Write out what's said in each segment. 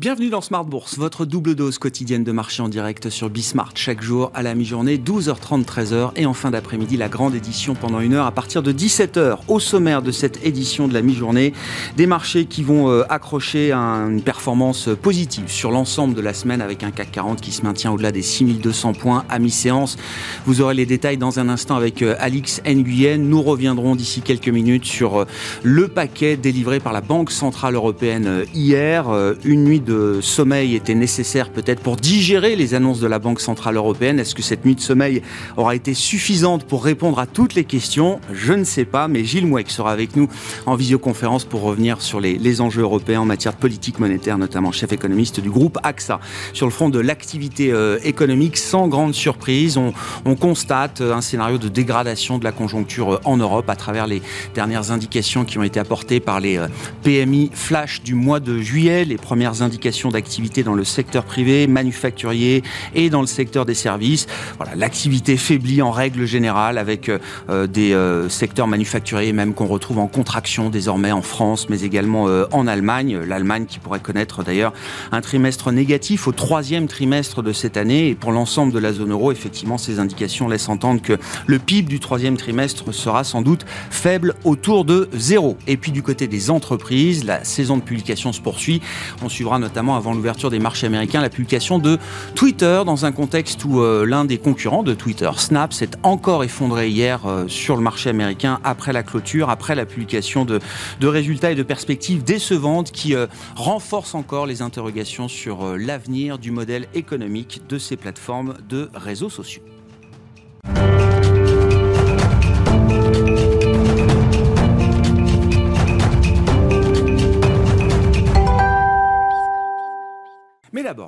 Bienvenue dans Smart Bourse, votre double dose quotidienne de marché en direct sur Bismart. Chaque jour à la mi-journée, 12h30, 13h. Et en fin d'après-midi, la grande édition pendant une heure à partir de 17h. Au sommaire de cette édition de la mi-journée, des marchés qui vont euh, accrocher une performance positive sur l'ensemble de la semaine avec un CAC 40 qui se maintient au-delà des 6200 points à mi-séance. Vous aurez les détails dans un instant avec euh, Alix Nguyen. Nous reviendrons d'ici quelques minutes sur euh, le paquet délivré par la Banque Centrale Européenne hier. Une nuit de sommeil était nécessaire peut-être pour digérer les annonces de la Banque Centrale Européenne? Est-ce que cette nuit de sommeil aura été suffisante pour répondre à toutes les questions? Je ne sais pas, mais Gilles Mouek sera avec nous en visioconférence pour revenir sur les, enjeux européens en matière de politique monétaire, notamment chef économiste du groupe AXA. Sur le front de l'activité euh, économique, sans grande surprise, on, on constate un scénario de dégradation de la conjoncture euh, en Europe à travers les dernières indications qui ont été apportées par les euh, PMI flash du mois de juillet, les premières indications d'activité dans le secteur privé, manufacturier et dans le secteur des services. Voilà, l'activité faiblit en règle générale avec euh, euh, des euh, secteurs manufacturiers même qu'on retrouve en contraction désormais en France, mais également en Allemagne. L'Allemagne qui pourrait connaître d'ailleurs un trimestre négatif au troisième trimestre de cette année. Et pour l'ensemble de la zone euro, effectivement, ces indications laissent entendre que le PIB du troisième trimestre sera sans doute faible autour de zéro. Et puis du côté des entreprises, la saison de publication se poursuit. On suivra notamment notamment avant l'ouverture des marchés américains, la publication de Twitter dans un contexte où euh, l'un des concurrents de Twitter, Snap, s'est encore effondré hier euh, sur le marché américain après la clôture, après la publication de, résultats et de perspectives décevantes qui euh, renforcent encore les interrogations sur l'avenir du modèle économique de ces plateformes de réseaux sociaux.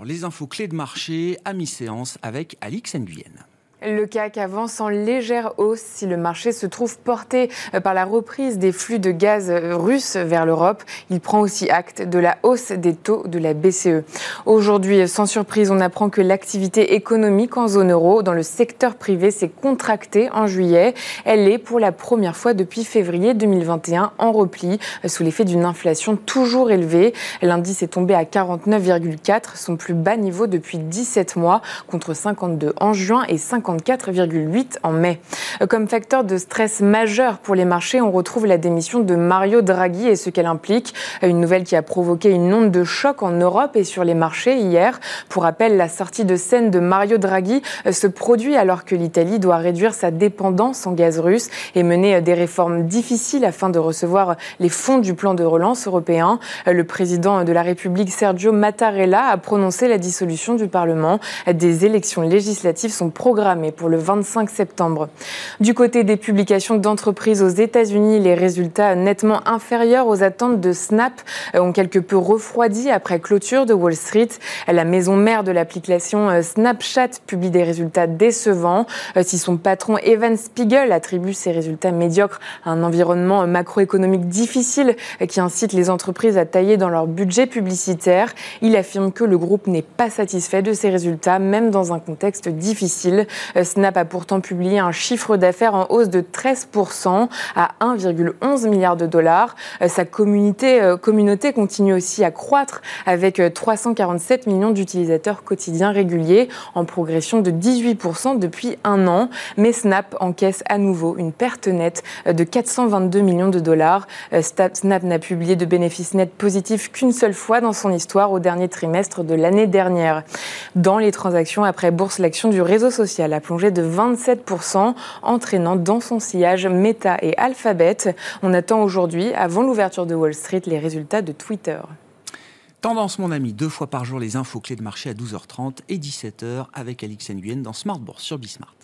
Les infos clés de marché à mi-séance avec Alix Nguyen. Le CAC avance en légère hausse si le marché se trouve porté euh, par la reprise des flux de gaz euh, russes vers l'Europe. Il prend aussi acte de la hausse des taux de la BCE. Aujourd'hui, sans surprise, on apprend que l'activité économique en zone euro dans le secteur privé s'est contractée en juillet. Elle est pour la première fois depuis février 2021 en repli euh, sous l'effet d'une inflation toujours élevée. L'indice est tombé à 49,4, son plus bas niveau depuis 17 mois contre 52 en juin et 50 4,8 en mai. Comme facteur de stress majeur pour les marchés, on retrouve la démission de Mario Draghi et ce qu'elle implique. Une nouvelle qui a provoqué une onde de choc en Europe et sur les marchés hier. Pour rappel, la sortie de scène de Mario Draghi se produit alors que l'Italie doit réduire sa dépendance en gaz russe et mener des réformes difficiles afin de recevoir les fonds du plan de relance européen. Le président de la République, Sergio Mattarella, a prononcé la dissolution du Parlement. Des élections législatives sont programmées mais pour le 25 septembre. Du côté des publications d'entreprises aux États-Unis, les résultats nettement inférieurs aux attentes de Snap ont quelque peu refroidi après clôture de Wall Street. La maison mère de l'application euh, Snapchat publie des résultats décevants. Euh, si son patron Evan Spiegel attribue ces résultats médiocres à un environnement macroéconomique difficile qui incite les entreprises à tailler dans leur budget publicitaire, il affirme que le groupe n'est pas satisfait de ces résultats, même dans un contexte difficile. Euh, Snap a pourtant publié un chiffre d'affaires en hausse de 13% à 1,11 milliard de dollars. Euh, sa communauté, euh, communauté continue aussi à croître avec 347 millions d'utilisateurs quotidiens réguliers en progression de 18% depuis un an. Mais Snap encaisse à nouveau une perte nette de 422 millions de dollars. Snap n'a publié de bénéfices nets positifs qu'une seule fois dans son histoire au dernier trimestre de l'année dernière. Dans les transactions après bourse, l'action du réseau social plongé de 27%, entraînant dans son sillage Meta et Alphabet. On attend aujourd'hui, avant l'ouverture de Wall Street, les résultats de Twitter. Tendance, mon ami, deux fois par jour les infos clés de marché à 12h30 et 17h avec Alix Nguyen dans Smart Bourse sur Bismart.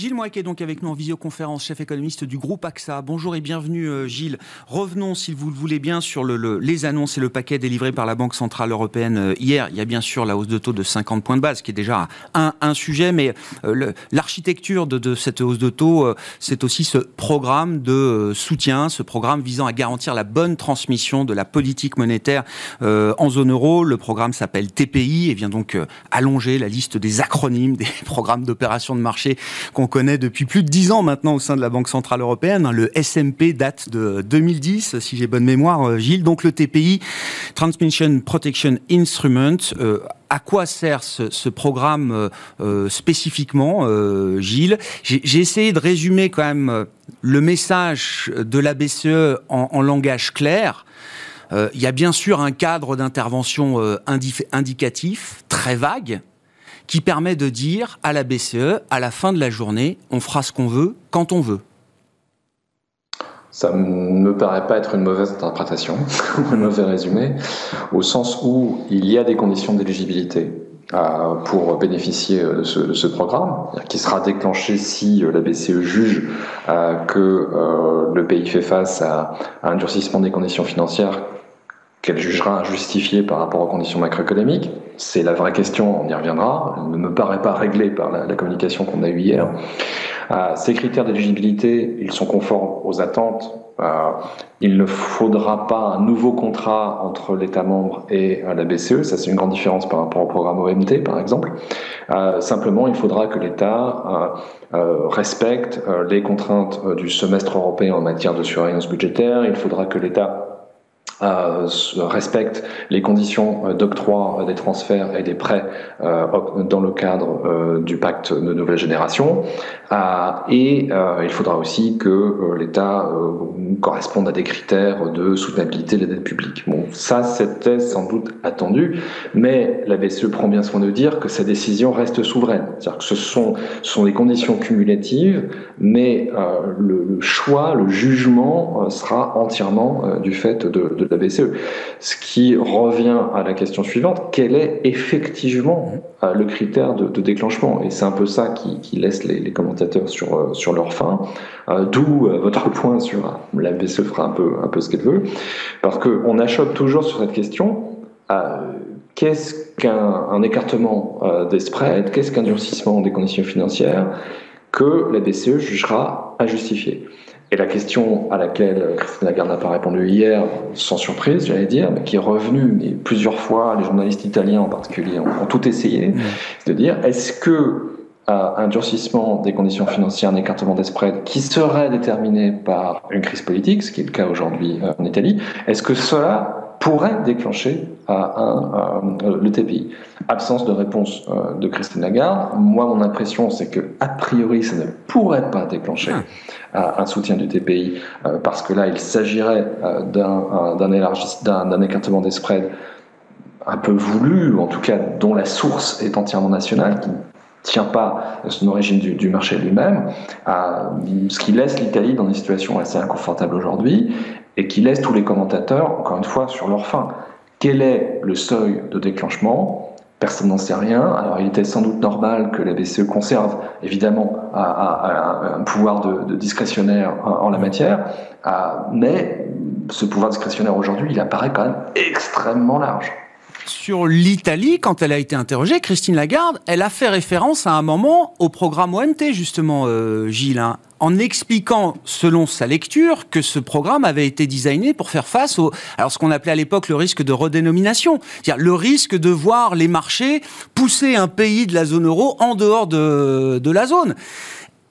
Gilles Mouek est donc avec nous en visioconférence, chef économiste du groupe AXA. Bonjour et bienvenue euh, Gilles. Revenons, si vous le voulez bien, sur le, les annonces et le paquet délivré par la Banque Centrale Européenne euh, hier. Il y a bien sûr la hausse de taux de 50 points de base, qui est déjà un, sujet, mais euh, l'architecture de, de, cette hausse de taux, c'est aussi ce programme de soutien, ce programme visant à garantir la bonne transmission de la politique monétaire en zone euro. Le programme s'appelle TPI et vient donc allonger la liste des acronymes des programmes d'opération de marché qu'on connaît depuis plus de dix ans maintenant au sein de la Banque Centrale Européenne. Le SMP date de 2010, si j'ai bonne mémoire, euh, Gilles. Donc le TPI, Transmission Protection Instrument, euh, à quoi sert ce, programme euh, spécifiquement, Gilles? J'ai essayé de résumer quand même le message de la BCE en, langage clair. Il y a bien sûr un cadre d'intervention indicatif, très vague, qui permet de dire à la BCE, à la fin de la journée, on fera ce qu'on veut, quand on veut. Ça ne me paraît pas être une mauvaise interprétation, un mauvais résumé, au sens où il y a des conditions d'éligibilité euh, pour bénéficier de ce, programme, qui sera déclenché si euh, la BCE juge euh, que le pays fait face à un durcissement des conditions financières qu'elle jugera injustifié par rapport aux conditions macroéconomiques C'est la vraie question, on y reviendra. Elle ne me paraît pas réglée par la, communication qu'on a eue hier. Euh, ces critères d'éligibilité, ils sont conformes aux attentes. Euh, il ne faudra pas un nouveau contrat entre l'État membre et euh, la BCE. Ça, c'est une grande différence par rapport au programme OMT, par exemple. simplement, il faudra que l'État respecte les contraintes du semestre européen en matière de surveillance budgétaire. Il faudra que l'État euh, respecte les conditions euh, d'octroi euh, des transferts et des prêts dans le cadre du pacte de nouvelle génération. et il faudra aussi que l'État corresponde à des critères de soutenabilité de la dette publique. Bon, ça, c'était sans doute attendu, mais la BCE prend bien soin de dire que sa décision reste souveraine. C'est-à-dire que ce sont, sont des conditions cumulatives, mais le, choix, le jugement sera entièrement du fait de, de la BCE. Ce qui revient à la question suivante, quel est effectivement euh, le critère de, déclenchement? Et c'est un peu ça qui, laisse les, commentateurs sur, euh, sur leur faim. Euh, d'où votre point sur la BCE fera un peu, un peu ce qu'elle veut. Parce qu'on achoppe toujours sur cette question. Qu'est-ce qu'un écartement des spreads Qu'est-ce qu'un durcissement des conditions financières que la BCE jugera injustifié? Et la question à laquelle Christine Lagarde n'a pas répondu hier, sans surprise, j'allais dire, mais qui est revenue, mais plusieurs fois, les journalistes italiens en particulier ont, tout essayé, c'est de dire est-ce que euh, un durcissement des conditions financières, un écartement des spreads qui serait déterminé par une crise politique, ce qui est le cas aujourd'hui euh, en Italie, est-ce que cela pourrait déclencher un, le TPI. Absence de réponse euh, de Christine Lagarde. Moi, mon impression, c'est que a priori, ça ne pourrait pas déclencher ah. un soutien du TPI euh, parce que là, il s'agirait euh, d'un écartement des spreads un peu voulu, ou en tout cas dont la source est entièrement nationale, qui ne tient pas son origine du, du marché lui-même, ce qui laisse l'Italie dans une situation assez inconfortable aujourd'hui et qui laisse tous les commentateurs, encore une fois, sur leur faim. Quel est le seuil de déclenchement? Personne n'en sait rien. Alors il était sans doute normal que la BCE conserve évidemment un pouvoir de, discrétionnaire en, la matière, mais ce pouvoir discrétionnaire aujourd'hui, il apparaît quand même extrêmement large sur l'Italie, quand elle a été interrogée, Christine Lagarde, elle a fait référence à un moment au programme OMT, justement, euh, Gilles, hein, en expliquant, selon sa lecture, que ce programme avait été designé pour faire face au, ce qu'on appelait à l'époque le risque de redénomination, c'est-à-dire le risque de voir les marchés pousser un pays de la zone euro en dehors de, de la zone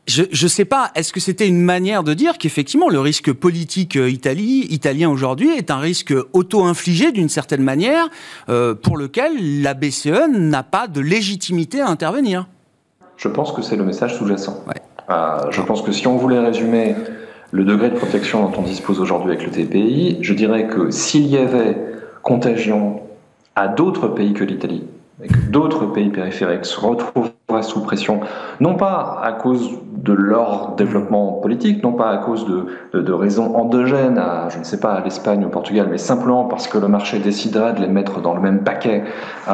je ne sais pas, est-ce que c'était une manière de dire qu'effectivement le risque politique euh, italien aujourd'hui est un risque auto-infligé d'une certaine manière euh, pour lequel la BCE n'a pas de légitimité à intervenir? Je pense que c'est le message sous-jacent. Euh, je pense que si on voulait résumer le degré de protection dont on dispose aujourd'hui avec le TPI, je dirais que s'il y avait contagion à d'autres pays que l'Italie, et que d'autres pays périphériques se retrouveraient sous pression, non pas à cause de leur développement politique, non pas à cause de, raisons endogènes à, je ne l'Espagne ou au Portugal, mais simplement parce que le marché déciderait de les mettre dans le même paquet euh,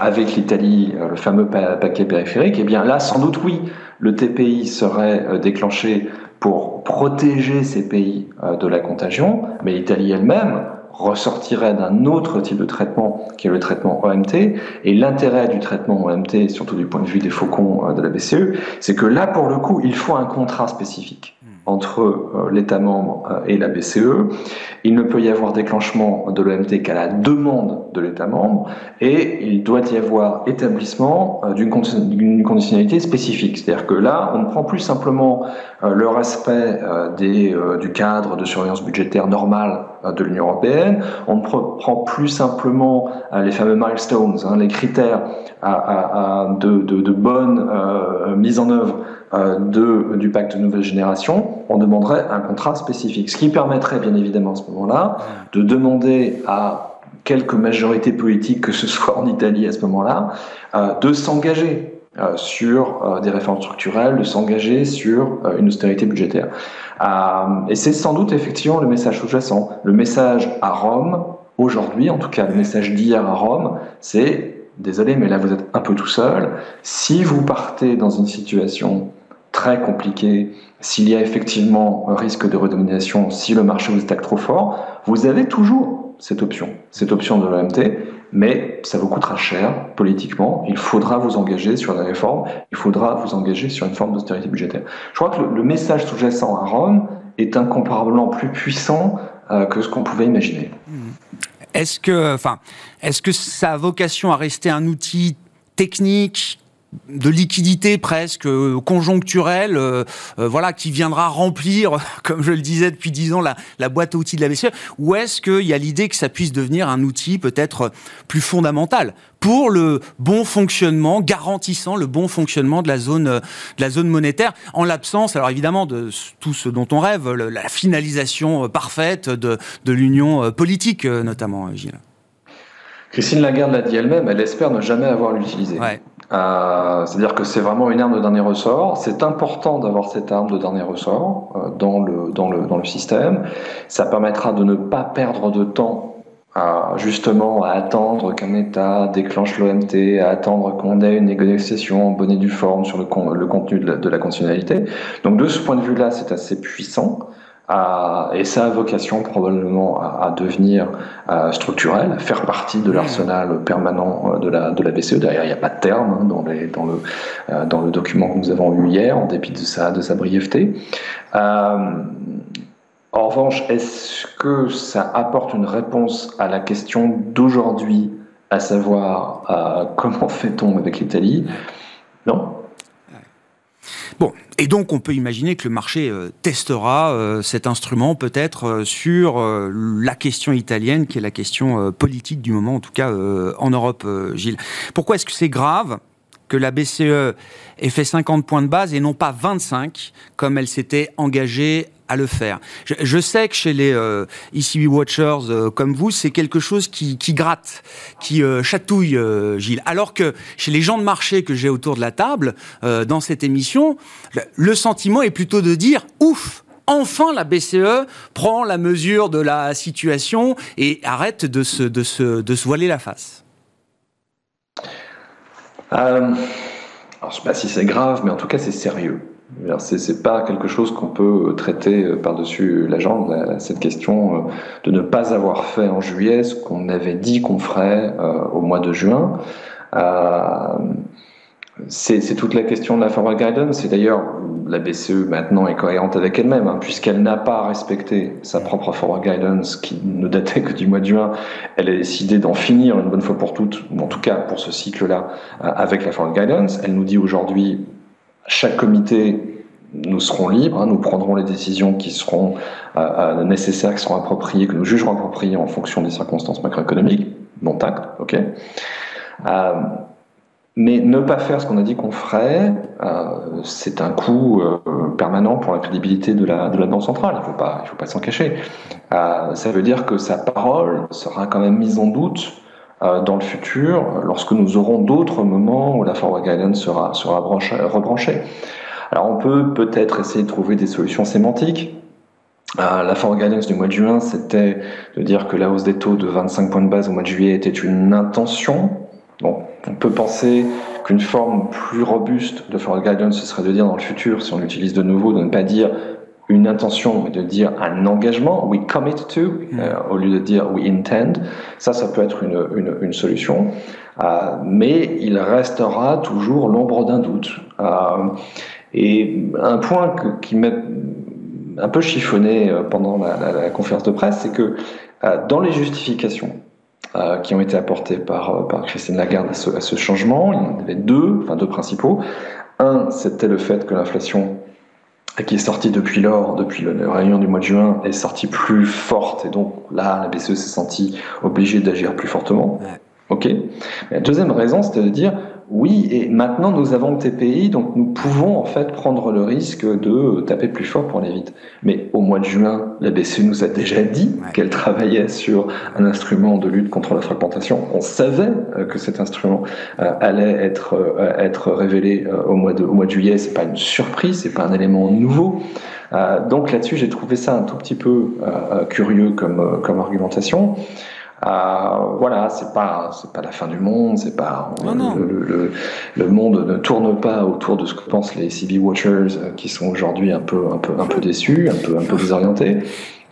avec l'Italie, euh, le fameux paquet périphérique, eh bien là, sans doute oui, le TPI serait déclenché pour protéger ces pays de la contagion, mais l'Italie elle-même ressortirait d'un autre type de traitement qui est le traitement OMT. Et l'intérêt du traitement OMT, surtout du point de vue des faucons de la BCE, c'est que là, pour le coup, il faut un contrat spécifique entre euh, l'État membre euh, et la BCE. Il ne peut y avoir déclenchement de l'OMT qu'à la demande de l'État membre et il doit y avoir établissement euh, d'une conditionnalité spécifique. C'est-à-dire que là, on ne prend plus simplement le respect des, du cadre de surveillance budgétaire normal de l'Union européenne, on ne prend plus simplement les fameux milestones, hein, les critères de, de, de, bonne mise en œuvre euh, de, du pacte de nouvelle génération, on demanderait un contrat spécifique. Ce qui permettrait bien évidemment à ce moment-là de demander à quelque majorité politique que ce soit en Italie à ce moment-là, euh, de s'engager euh, sur des réformes structurelles, de s'engager sur une austérité budgétaire. et c'est sans doute effectivement le message sous-jacent. Le message à Rome, aujourd'hui, en tout cas le message d'hier à Rome, c'est désolé, mais là vous êtes un peu tout seul. Si vous partez dans une situation très compliqué, s'il y a effectivement un risque de redomination, si le marché vous attaque trop fort, vous avez toujours cette option, cette option de l'OMT, mais ça vous coûtera cher politiquement. Il faudra vous engager sur la réforme, il faudra vous engager sur une forme d'austérité budgétaire. Je crois que le, message sous-jacent à Rome est incomparablement plus puissant euh, que ce qu'on pouvait imaginer. Est-ce que, enfin, est-ce que ça vocation à rester un outil technique de liquidité presque euh, conjoncturelle, euh, euh, voilà, qui viendra remplir, comme je le disais depuis dix ans, la, la, boîte à outils de la BCE, ou est-ce qu'il y a l'idée que ça puisse devenir un outil peut-être plus fondamental pour le bon fonctionnement, garantissant le bon fonctionnement de la zone, de la zone monétaire, en l'absence, alors évidemment, de tout ce dont on rêve, la finalisation parfaite de, de l'union politique, notamment, Gilles? Christine Lagarde l'a dit elle-même, elle espère ne jamais avoir l'utilisé. Ouais. Euh, c'est-à-dire que c'est vraiment une arme de dernier ressort. C'est important d'avoir cette arme de dernier ressort euh, dans, le, dans, le, dans le système. Ça permettra de ne pas perdre de temps à, justement à attendre qu'un État déclenche l'OMT, à attendre qu'on ait une négociation en bonne et due forme sur le, contenu de la, de la conditionnalité. Donc de ce point de vue-là, c'est assez puissant et ça a vocation probablement à, devenir structurel, à faire partie de l'arsenal permanent euh, de la, de la BCE. D'ailleurs, il n'y a pas de terme hein, dans, les, dans, le, euh, dans le document que nous avons eu hier, en dépit de sa, de sa brièveté. Euh, en revanche, est-ce que ça apporte une réponse à la question d'aujourd'hui, à savoir comment fait-on avec l'Italie? Non, Bon, et donc on peut imaginer que le marché euh, testera euh, cet instrument peut-être euh, sur la question italienne, qui est la question politique du moment, en tout cas en Europe, Gilles. Pourquoi est-ce que c'est grave que la BCE ait fait 50 points de base et non pas 25, comme elle s'était engagée à le faire. Je, sais que chez les euh, ECB Watchers euh, comme vous, c'est quelque chose qui, gratte, qui euh, chatouille, Gilles. Alors que chez les gens de marché que j'ai autour de la table, dans cette émission, le sentiment est plutôt de dire ouf enfin la BCE prend la mesure de la situation et arrête de se, de se, de se voiler la face. alors, je ne sais pas si c'est grave, mais en tout cas, c'est sérieux. C'est pas quelque chose qu'on peut traiter euh, par-dessus la jambe, cette question euh, de ne pas avoir fait en juillet ce qu'on avait dit qu'on ferait euh, au mois de juin. C'est toute la question de la forward guidance. Et d'ailleurs, la BCE maintenant est cohérente avec elle-même, hein, puisqu'elle n'a pas respecté sa propre forward guidance qui ne datait que du mois de juin. Elle a décidé d'en finir une bonne fois pour toutes, ou en tout cas pour ce cycle-là, avec la forward guidance. Elle nous dit aujourd'hui chaque comité, nous serons libres, hein, nous prendrons les décisions qui seront euh, euh, nécessaires, qui seront appropriées, que nous jugerons appropriées en fonction des circonstances macroéconomiques. Bon tact, ok. Euh, mais ne pas faire ce qu'on a dit qu'on ferait, c'est un coût permanent pour la crédibilité de la, de la Banque centrale. Il ne faut pas, s'en cacher. ça veut dire que sa parole sera quand même mise en doute dans le futur, lorsque nous aurons d'autres moments où la forward guidance sera, sera rebranchée. Alors on peut peut-être essayer de trouver des solutions sémantiques. Euh, la forward guidance du mois de juin, c'était de dire que la hausse des taux de 25 points de base au mois de juillet était une intention. Bon, on peut penser qu'une forme plus robuste de forward guidance, ce serait de dire dans le futur, si on l'utilise de nouveau, de ne pas dire une intention, mais de dire un engagement, we commit to, mm. euh, au lieu de dire we intend. Ça, ça peut être une, une, une solution. Euh, mais il restera toujours l'ombre d'un doute. Euh, et un point qui m'a un peu chiffonné pendant la, la, conférence de presse, c'est que dans les justifications qui ont été apportées par, par Christine Lagarde à ce, à ce, changement, il y en avait deux, enfin deux principaux. Un, c'était le fait que l'inflation qui est sortie depuis lors, depuis la réunion du mois de juin, est sortie plus forte. Et donc là, la BCE s'est sentie obligée d'agir plus fortement. Ok. la deuxième raison, c'était de dire oui, et maintenant nous avons le TPI, donc nous pouvons en fait prendre le risque de taper plus fort pour aller vite. Mais au mois de juin, la BCE nous a déjà dit qu'elle travaillait sur un instrument de lutte contre la fragmentation. On savait euh, que cet instrument euh, allait être, euh, être révélé au mois de, au mois de juillet. C'est pas une surprise, c'est pas un élément nouveau. donc là-dessus, j'ai trouvé ça un tout petit peu curieux comme, comme argumentation. Euh, voilà, c'est pas c'est pas la fin du monde, c'est pas le, Le, monde ne tourne pas autour de ce que pensent les CB watchers euh, qui sont aujourd'hui un peu un peu un peu déçus, un peu un peu désorientés.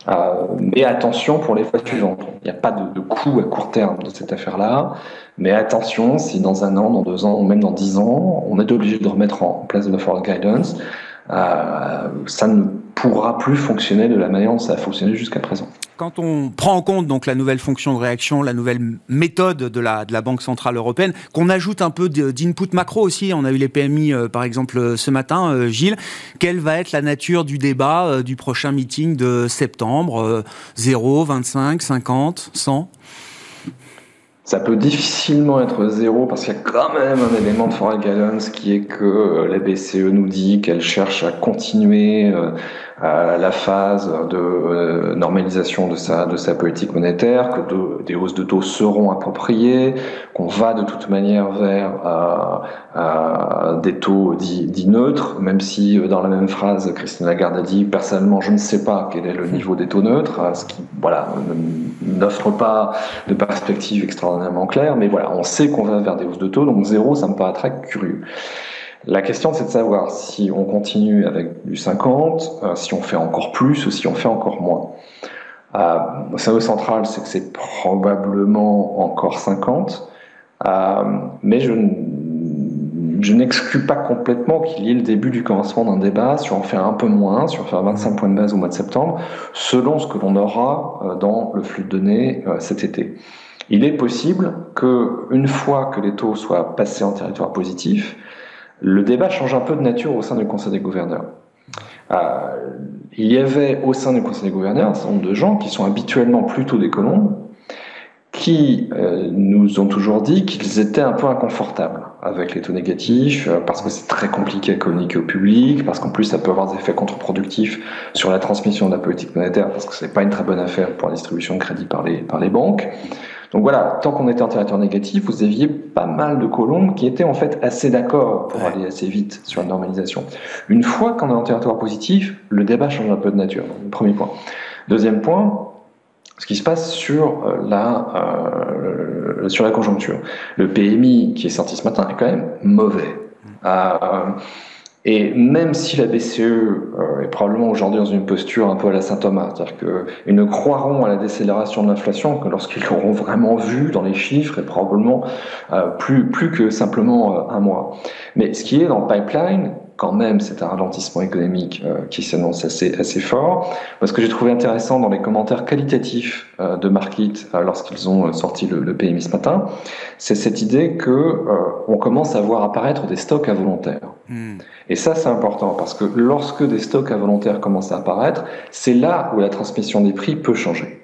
Euh, mais attention pour les fois suivantes. Il n'y a pas de, de coût à court terme de cette affaire-là. Mais attention, si dans un an, dans deux ans, ou même dans dix ans, on est obligé de remettre en place de la forward guidance, euh, ça ne pourra plus fonctionner de la manière dont ça a fonctionné jusqu'à présent. Quand on prend en compte donc la nouvelle fonction de réaction, la nouvelle méthode de la, de la Banque Centrale Européenne, qu'on ajoute un peu d'input macro aussi, on a eu les PMI euh, par exemple euh, ce matin, Gilles, quelle va être la nature du débat du prochain meeting de septembre 0, 25, 50, 100 ça peut difficilement être zéro parce qu'il y a quand même un élément de foreign guidance qui est que euh, la BCE nous dit qu'elle cherche à continuer euh, la phase de euh, normalisation de sa, de sa politique monétaire, que des hausses de taux seront appropriées, qu'on va de toute manière vers des taux dits, neutres, même si dans la même phrase, Christine Lagarde a dit personnellement, je ne sais pas quel est le niveau des taux neutres, ce qui voilà, n'offre pas de perspective extraordinairement claire, mais voilà, on sait qu'on va vers des hausses de taux, donc zéro, ça me paraît très curieux. La question, c'est de savoir si on continue avec du 50, euh, si on fait encore plus ou si on fait encore moins. Euh, au central, c'est que c'est probablement encore 50, euh, mais je, je n'exclus pas complètement qu'il y ait le début du commencement d'un débat sur en faire un peu moins, sur faire 25 points de base au mois de septembre, selon ce que l'on aura euh, dans le flux de données cet été. Il est possible que, une fois que les taux soient passés en territoire positif, le débat change un peu de nature au sein du Conseil des gouverneurs. Euh, il y avait au sein du Conseil des gouverneurs un certain nombre de gens qui sont habituellement plutôt des colombes, qui euh, nous ont toujours dit qu'ils étaient un peu inconfortables avec les taux négatifs, euh, parce que c'est très compliqué à communiquer au public, parce qu'en plus ça peut avoir des effets contre-productifs sur la transmission de la politique monétaire, parce que ce n'est pas une très bonne affaire pour la distribution de crédit par les, par les banques. Donc voilà, tant qu'on était en territoire négatif, vous aviez pas mal de colombes qui étaient en fait assez d'accord pour aller assez vite sur la normalisation. Une fois qu'on est en territoire positif, le débat change un peu de nature. premier point. Deuxième point, ce qui se passe sur euh, la, euh, sur la conjoncture. Le PMI qui est sorti ce matin est quand même mauvais. Euh, et même si la BCE euh, est probablement aujourd'hui dans une posture un peu à la Saint-Thomas, c'est-à-dire qu'ils ne croiront à la décélération de l'inflation que lorsqu'ils l'auront vraiment vu dans les chiffres et probablement euh, plus, plus que simplement euh, un mois. Mais ce qui est dans le pipeline, quand même, c'est un ralentissement économique euh, qui s'annonce assez, assez fort. Ce que j'ai trouvé intéressant dans les commentaires qualitatifs euh, de Market euh, lorsqu'ils ont sorti le, le, PMI ce matin, c'est cette idée que on commence à voir apparaître des stocks involontaires. Hmm. Et ça, c'est important parce que lorsque des stocks involontaires commencent à apparaître, c'est là où la transmission des prix peut changer.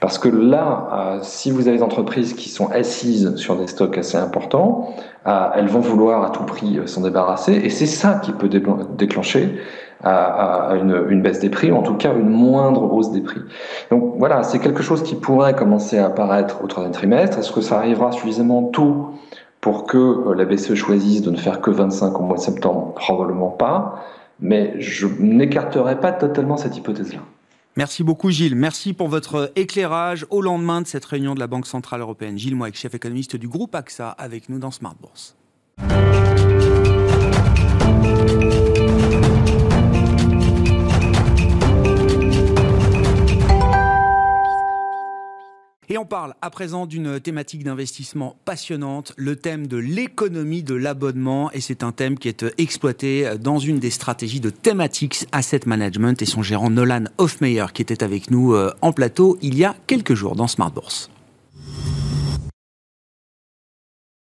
Parce que là, euh, si vous avez des entreprises qui sont assises sur des stocks assez importants, euh, elles vont vouloir à tout prix euh, s'en débarrasser, et c'est ça qui peut déclencher une, une, baisse des prix, ou en tout cas une moindre hausse des prix. Donc voilà, c'est quelque chose qui pourrait commencer à apparaître au troisième trimestre. Est-ce que ça arrivera suffisamment tôt pour que la BCE choisisse de ne faire que 25 au mois de septembre? Probablement pas, mais je n'écarterai pas totalement cette hypothèse-là. Merci beaucoup Gilles. Merci pour votre éclairage au lendemain de cette réunion de la Banque Centrale Européenne. Gilles Moix, chef économiste du groupe AXA, avec nous dans Smart Bourse. Et on parle à présent d'une thématique d'investissement passionnante, le thème de l'économie de l'abonnement. Et c'est un thème qui est euh, exploité euh, dans une des stratégies de Thematics Asset Management et son gérant Nolan Hofmeyer qui était avec nous euh, en plateau il y a quelques jours dans Smart Bourse.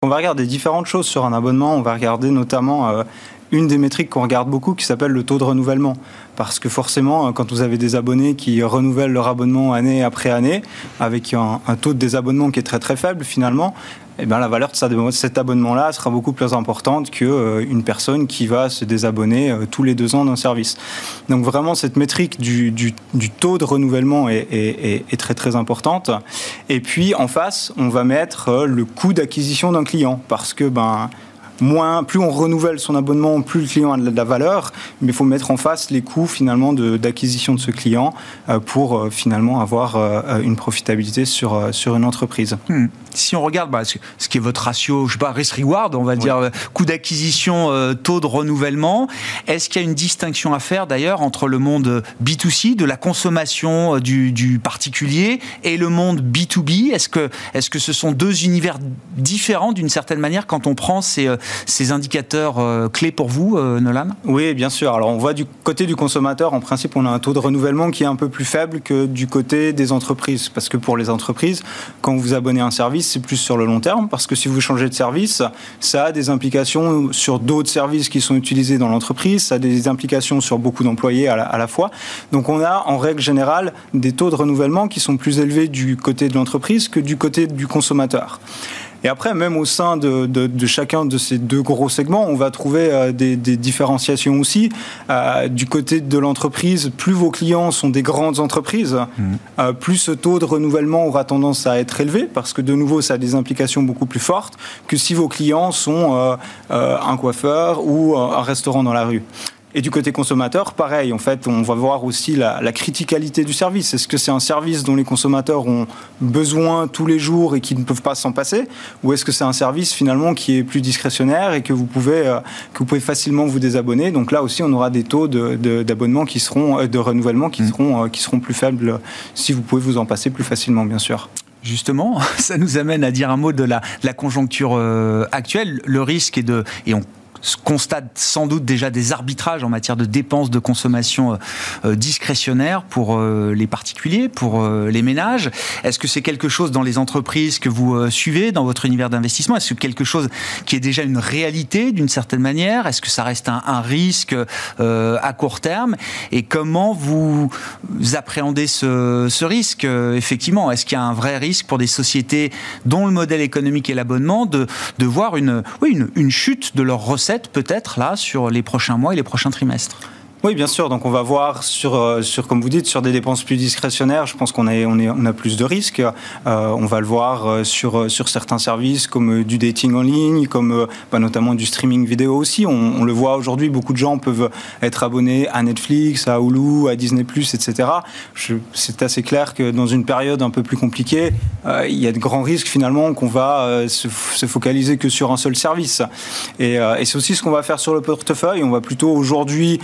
On va regarder différentes choses sur un abonnement. On va regarder notamment une des métriques qu'on regarde beaucoup qui s'appelle le taux de renouvellement. Parce que forcément, quand vous avez des abonnés qui renouvellent leur abonnement année après année, avec un, taux de désabonnement qui est très très faible finalement, eh bien, la valeur de cet abonnement-là sera beaucoup plus importante qu'une euh, personne qui va se désabonner euh, tous les deux ans d'un service. Donc vraiment, cette métrique du, taux de renouvellement est, est, très très importante. Et puis en face, on va mettre euh, le coût d'acquisition d'un client, parce que ben, moins, plus on renouvelle son abonnement, plus le client a de la valeur, mais il faut mettre en face les coûts finalement d'acquisition de, ce client euh, pour euh, finalement avoir euh, une profitabilité sur, sur une entreprise. Hmm. Si on regarde bah, ce qui est votre ratio, je sais pas, risk-reward, on va dire, coût d'acquisition, taux de renouvellement, est-ce qu'il y a une distinction à faire d'ailleurs entre le monde B2C, de la consommation du, du particulier, et le monde B2B Est-ce que, est -ce que ce sont deux univers différents d'une certaine manière quand on prend ces ces indicateurs euh, clés pour vous, euh, Nolan? Oui, bien sûr. Alors on voit du côté du consommateur, en principe, on a un taux de renouvellement qui est un peu plus faible que du côté des entreprises. Parce que pour les entreprises, quand vous abonnez à un service, c'est plus sur le long terme. Parce que si vous changez de service, ça a des implications sur d'autres services qui sont utilisés dans l'entreprise, ça a des implications sur beaucoup d'employés à, la fois. Donc on a en règle générale des taux de renouvellement qui sont plus élevés du côté de l'entreprise que du côté du consommateur. Et après, même au sein de, chacun de ces deux gros segments, on va trouver euh, des, différenciations aussi. Euh, du côté de l'entreprise, plus vos clients sont des grandes entreprises, mmh. euh, plus ce taux de renouvellement aura tendance à être élevé, parce que de nouveau, ça a des implications beaucoup plus fortes que si vos clients sont un coiffeur ou un restaurant dans la rue. Et du côté consommateur, pareil, en fait, on va voir aussi la, la criticalité du service. Est-ce que c'est un service dont les consommateurs ont besoin tous les jours et qui ne peuvent pas s'en passer? Ou est-ce que c'est un service finalement qui est plus discrétionnaire et que vous pouvez, euh, que vous pouvez facilement vous désabonner? Donc là aussi, on aura des taux d'abonnement de, qui seront, euh, de renouvellement qui, mmh. seront, euh, qui seront plus faibles si vous pouvez vous en passer plus facilement, bien sûr. Justement, ça nous amène à dire un mot de la, la conjoncture actuelle. Le risque est de, et on constate sans doute déjà des arbitrages en matière de dépenses de consommation euh, euh, discrétionnaires pour euh, les particuliers, pour les ménages. Est-ce que c'est quelque chose dans les entreprises que vous suivez, dans votre univers d'investissement? Est-ce que quelque chose qui est déjà une réalité d'une certaine manière? Est-ce que ça reste un, risque à court terme? Et comment vous appréhendez ce, risque Effectivement, est-ce qu'il y a un vrai risque pour des sociétés dont le modèle économique est l'abonnement de, voir une, une chute de leurs recettes peut-être là sur les prochains mois et les prochains trimestres oui, bien sûr. Donc, on va voir sur, euh, sur, comme vous dites, sur des dépenses plus discrétionnaires. Je pense qu'on on a plus de risques. Euh, on va le voir euh, sur, sur certains services comme du dating en ligne, comme bah, notamment du streaming vidéo aussi. On, le voit aujourd'hui, beaucoup de gens peuvent être abonnés à Netflix, à Hulu, à Disney+, etc. C'est assez clair que dans une période un peu plus compliquée, il y a de grands risques finalement qu'on va se, se, focaliser que sur un seul service. Et c'est aussi ce qu'on va faire sur le portefeuille. On va plutôt aujourd'hui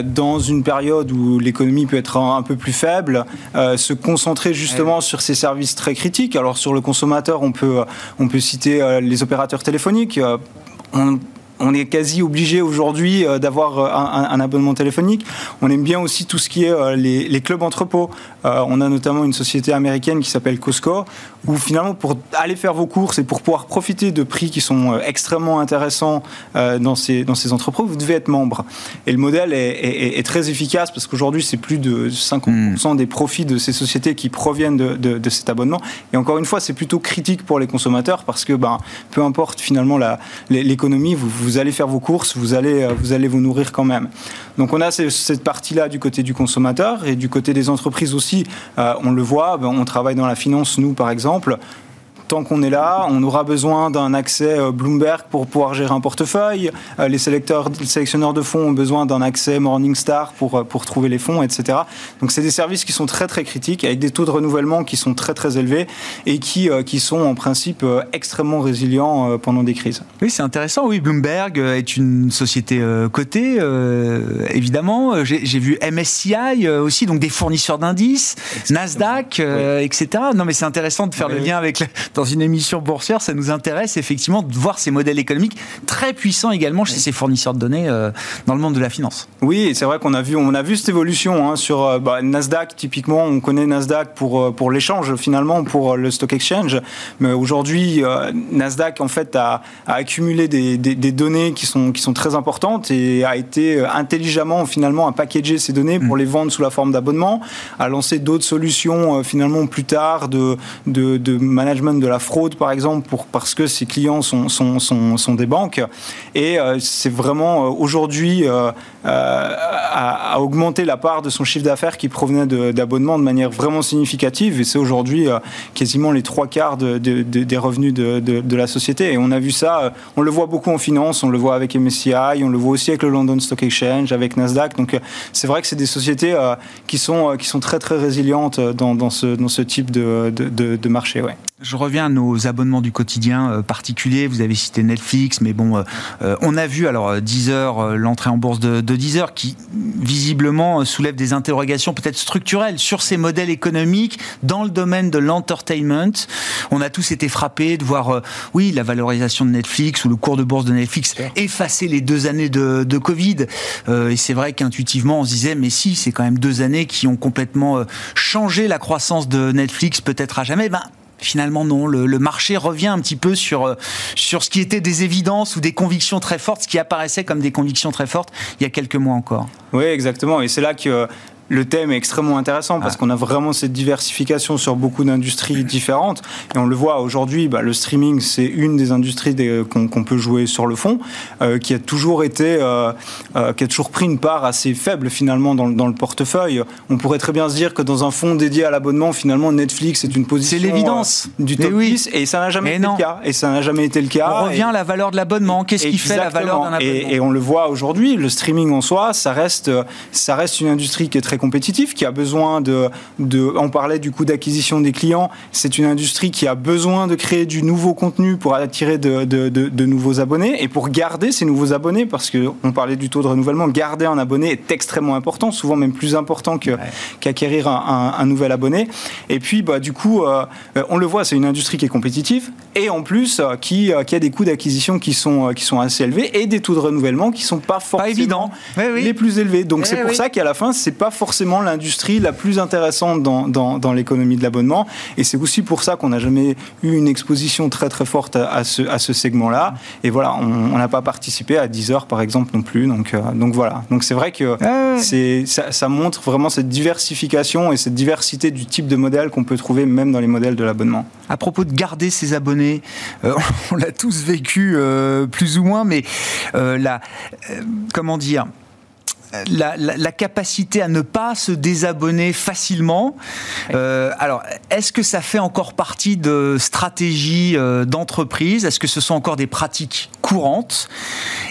dans une période où l'économie peut être un, peu plus faible, euh, se concentrer justement sur ces services très critiques. Alors sur le consommateur, on peut, on peut citer euh, les opérateurs téléphoniques. Euh, on, on est quasi obligé aujourd'hui euh, d'avoir euh, un, abonnement téléphonique. On aime bien aussi tout ce qui est euh, les, clubs entrepôts. on a notamment une société américaine qui s'appelle Costco, où finalement pour aller faire vos courses et pour pouvoir profiter de prix qui sont extrêmement intéressants dans ces, dans ces entrepôts, vous devez être membre. Et le modèle est, très efficace parce qu'aujourd'hui, c'est plus de 50% hmm. des profits de ces sociétés qui proviennent de, cet abonnement. Et encore une fois, c'est plutôt critique pour les consommateurs parce que ben, peu importe finalement l'économie, vous, vous vous allez faire vos courses, vous allez, euh, vous allez vous nourrir quand même. Donc on a cette partie-là du côté du consommateur et du côté des entreprises aussi, euh, on le voit, ben, on travaille dans la finance, nous par exemple tant qu'on est là, on aura besoin d'un accès Bloomberg pour pouvoir gérer un portefeuille. les, sélecteurs, les sélectionneurs de fonds ont besoin d'un accès Morningstar pour, pour trouver les fonds, etc. Donc c'est des services qui sont très très critiques, avec des taux de renouvellement qui sont très très élevés et qui, qui sont en principe extrêmement résilients pendant des crises. Oui, c'est intéressant. Oui, Bloomberg est une société cotée, évidemment. J'ai vu MSCI aussi, donc des fournisseurs d'indices, Nasdaq, etc. Non, mais c'est intéressant de faire le lien avec dans une émission boursière. Ça nous intéresse effectivement de voir ces modèles économiques très puissants également chez ces fournisseurs de données euh, dans le monde de la finance. Oui, c'est vrai qu'on a vu, on a vu cette évolution hein, sur euh, bah, Nasdaq. Typiquement, on connaît Nasdaq pour euh, pour l'échange finalement, pour le stock exchange. Mais aujourd'hui, Nasdaq en fait a, a accumulé des, des, des, données qui sont qui sont très importantes et a été intelligemment finalement à packager ces données pour mm. les vendre sous la forme d'abonnement, a lancé d'autres solutions finalement plus tard de, de, de management de la fraude par exemple pour parce que ses clients sont sont, sont, des banques et c'est vraiment aujourd'hui à, augmenter la part de son chiffre d'affaires qui provenait d'abonnements de, manière vraiment significative. Et c'est aujourd'hui euh, quasiment les trois quarts de, des revenus de, la société. Et on a vu ça, euh, on le voit beaucoup en finance, on le voit avec MSCI, on le voit aussi avec le London Stock Exchange, avec Nasdaq. Donc euh, c'est vrai que c'est des sociétés qui, sont, qui sont très très résilientes dans, dans, ce, dans ce type de, de, marché. Ouais. Je reviens à nos abonnements du quotidien particuliers. Vous avez cité Netflix, mais bon, on a vu alors Deezer, l'entrée en bourse de, de Deezer, qui visiblement soulève des interrogations peut-être structurelles sur ces modèles économiques dans le domaine de l'entertainment. On a tous été frappés de voir, euh, oui, la valorisation de Netflix ou le cours de bourse de Netflix effacer les deux années de, de Covid. Euh, et c'est vrai qu'intuitivement, on se disait, mais si, c'est quand même deux années qui ont complètement euh, changé la croissance de Netflix, peut-être à jamais. Ben, finalement non. Le, marché revient un petit peu sur, sur ce qui était des évidences ou des convictions très fortes, ce qui apparaissait comme des convictions très fortes il y a quelques mois encore. Oui, exactement. Et c'est là que le thème est extrêmement intéressant parce ah. qu'on a vraiment cette diversification sur beaucoup d'industries différentes. Et on le voit aujourd'hui, bah, le streaming, c'est une des industries qu'on peut jouer sur le fond, euh, qui a toujours été, euh, euh, qui a toujours pris une part assez faible finalement dans, le portefeuille. On pourrait très bien se dire que dans un fonds dédié à l'abonnement, finalement, Netflix est une position. C'est l'évidence. du top oui. 10 et ça n'a jamais été le cas. Et ça n'a jamais été le cas. On revient à la valeur de l'abonnement. Qu'est-ce qui fait la valeur d'un abonnement et, et, on le voit aujourd'hui, le streaming en soi, ça reste, ça reste une industrie qui est très compétitif, qui a besoin de, de on parlait du coût d'acquisition des clients, c'est une industrie qui a besoin de créer du nouveau contenu pour attirer de, de, de nouveaux abonnés. Et pour garder ces nouveaux abonnés, parce qu'on parlait du taux de renouvellement, garder un abonné est extrêmement important, souvent même plus important qu'acquérir un, un, nouvel abonné. Et puis, bah, du coup, euh, on le voit, c'est une industrie qui est compétitive. Et en plus euh, qui, euh, qui a des coûts d'acquisition qui sont, qui sont assez élevés et des taux de renouvellement qui sont pas forcément les plus élevés. Donc c'est pour ça qu'à la fin, c'est pas forcément forcément l'industrie la plus intéressante dans, dans, l'économie de l'abonnement. Et c'est aussi pour ça qu'on n'a jamais eu une exposition très très forte à, ce, à ce segment-là. Et voilà, on n'a pas participé à 10 heures par exemple non plus. Donc, euh, donc voilà. Donc c'est vrai que c'est, ça, montre vraiment cette diversification et cette diversité du type de modèle qu'on peut trouver même dans les modèles de l'abonnement. À propos de garder ses abonnés, euh, on l'a tous vécu euh, plus ou moins, mais la, comment dire la, capacité à ne pas se désabonner facilement. Euh, alors, est-ce que ça fait encore partie de stratégies euh, d'entreprise Est-ce que ce sont encore des pratiques courantes?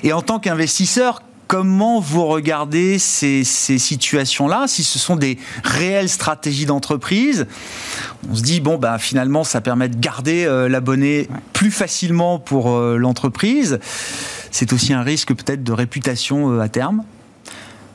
Et en tant qu'investisseur, comment vous regardez ces, situations-là? Si ce sont des réelles stratégies d'entreprise, on se dit bon ben finalement ça permet de garder euh, l'abonné plus facilement pour l'entreprise. C'est aussi un risque peut-être de réputation à terme?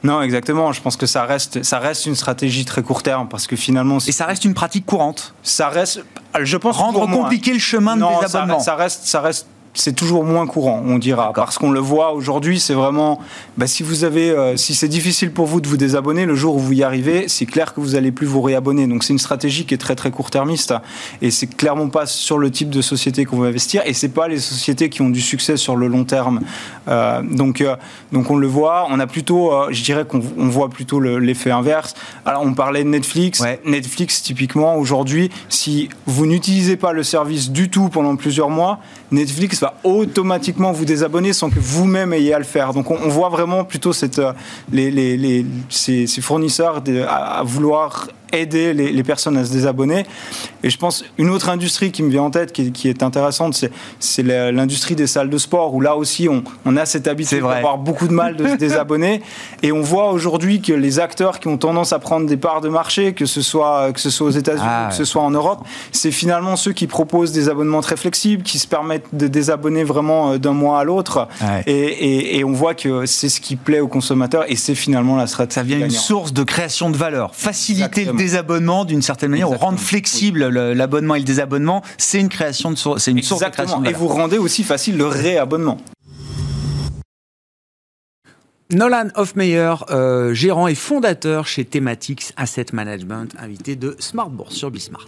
Non, exactement. Je pense que ça reste, ça reste une stratégie très court terme parce que finalement. Et ça reste une pratique courante. Ça reste, je pense. Rendre compliqué le chemin de désabonnement. Ça, ça reste, ça reste c'est toujours moins courant, on dira, parce qu'on le voit aujourd'hui, c'est vraiment, bah, si vous avez, euh, si c'est difficile pour vous de vous désabonner, le jour où vous y arrivez, c'est clair que vous allez plus vous réabonner. Donc c'est une stratégie qui est très très court-termiste, et c'est clairement pas sur le type de société qu'on veut investir, et c'est pas les sociétés qui ont du succès sur le long terme. Euh, donc euh, donc on le voit, on a plutôt, je dirais qu'on voit plutôt l'effet inverse. Alors on parlait de Netflix, Netflix typiquement aujourd'hui, si vous n'utilisez pas le service du tout pendant plusieurs mois, Netflix va automatiquement vous désabonner sans que vous-même ayez à le faire. Donc on, voit vraiment plutôt cette, les, les, ces, fournisseurs à, vouloir aider les, personnes à se désabonner. Et je pense une autre industrie qui me vient en tête, qui, est intéressante, c'est l'industrie des salles de sport, où là aussi on, on a cette habitude d'avoir beaucoup de mal de se désabonner. Et on voit aujourd'hui que les acteurs qui ont tendance à prendre des parts de marché, que ce soit, que ce soit aux États-Unis, ah, que ce soit en Europe, c'est finalement ceux qui proposent des abonnements très flexibles, qui se permettent de désabonner vraiment euh, d'un mois à l'autre. Et, et, on voit que c'est ce qui plaît aux consommateurs et c'est finalement la stratégie. Ça vient une source de création de valeur, faciliter le désabonnement d'une certaine manière, rendre flexible l'abonnement et le désabonnement, c'est une création de c'est une source de création de valeur. Et vous rendez aussi facile le réabonnement. Nolan Hofmeyer, euh, gérant et fondateur chez Thematics Asset Management, invité de Smart Bourse sur Bismart.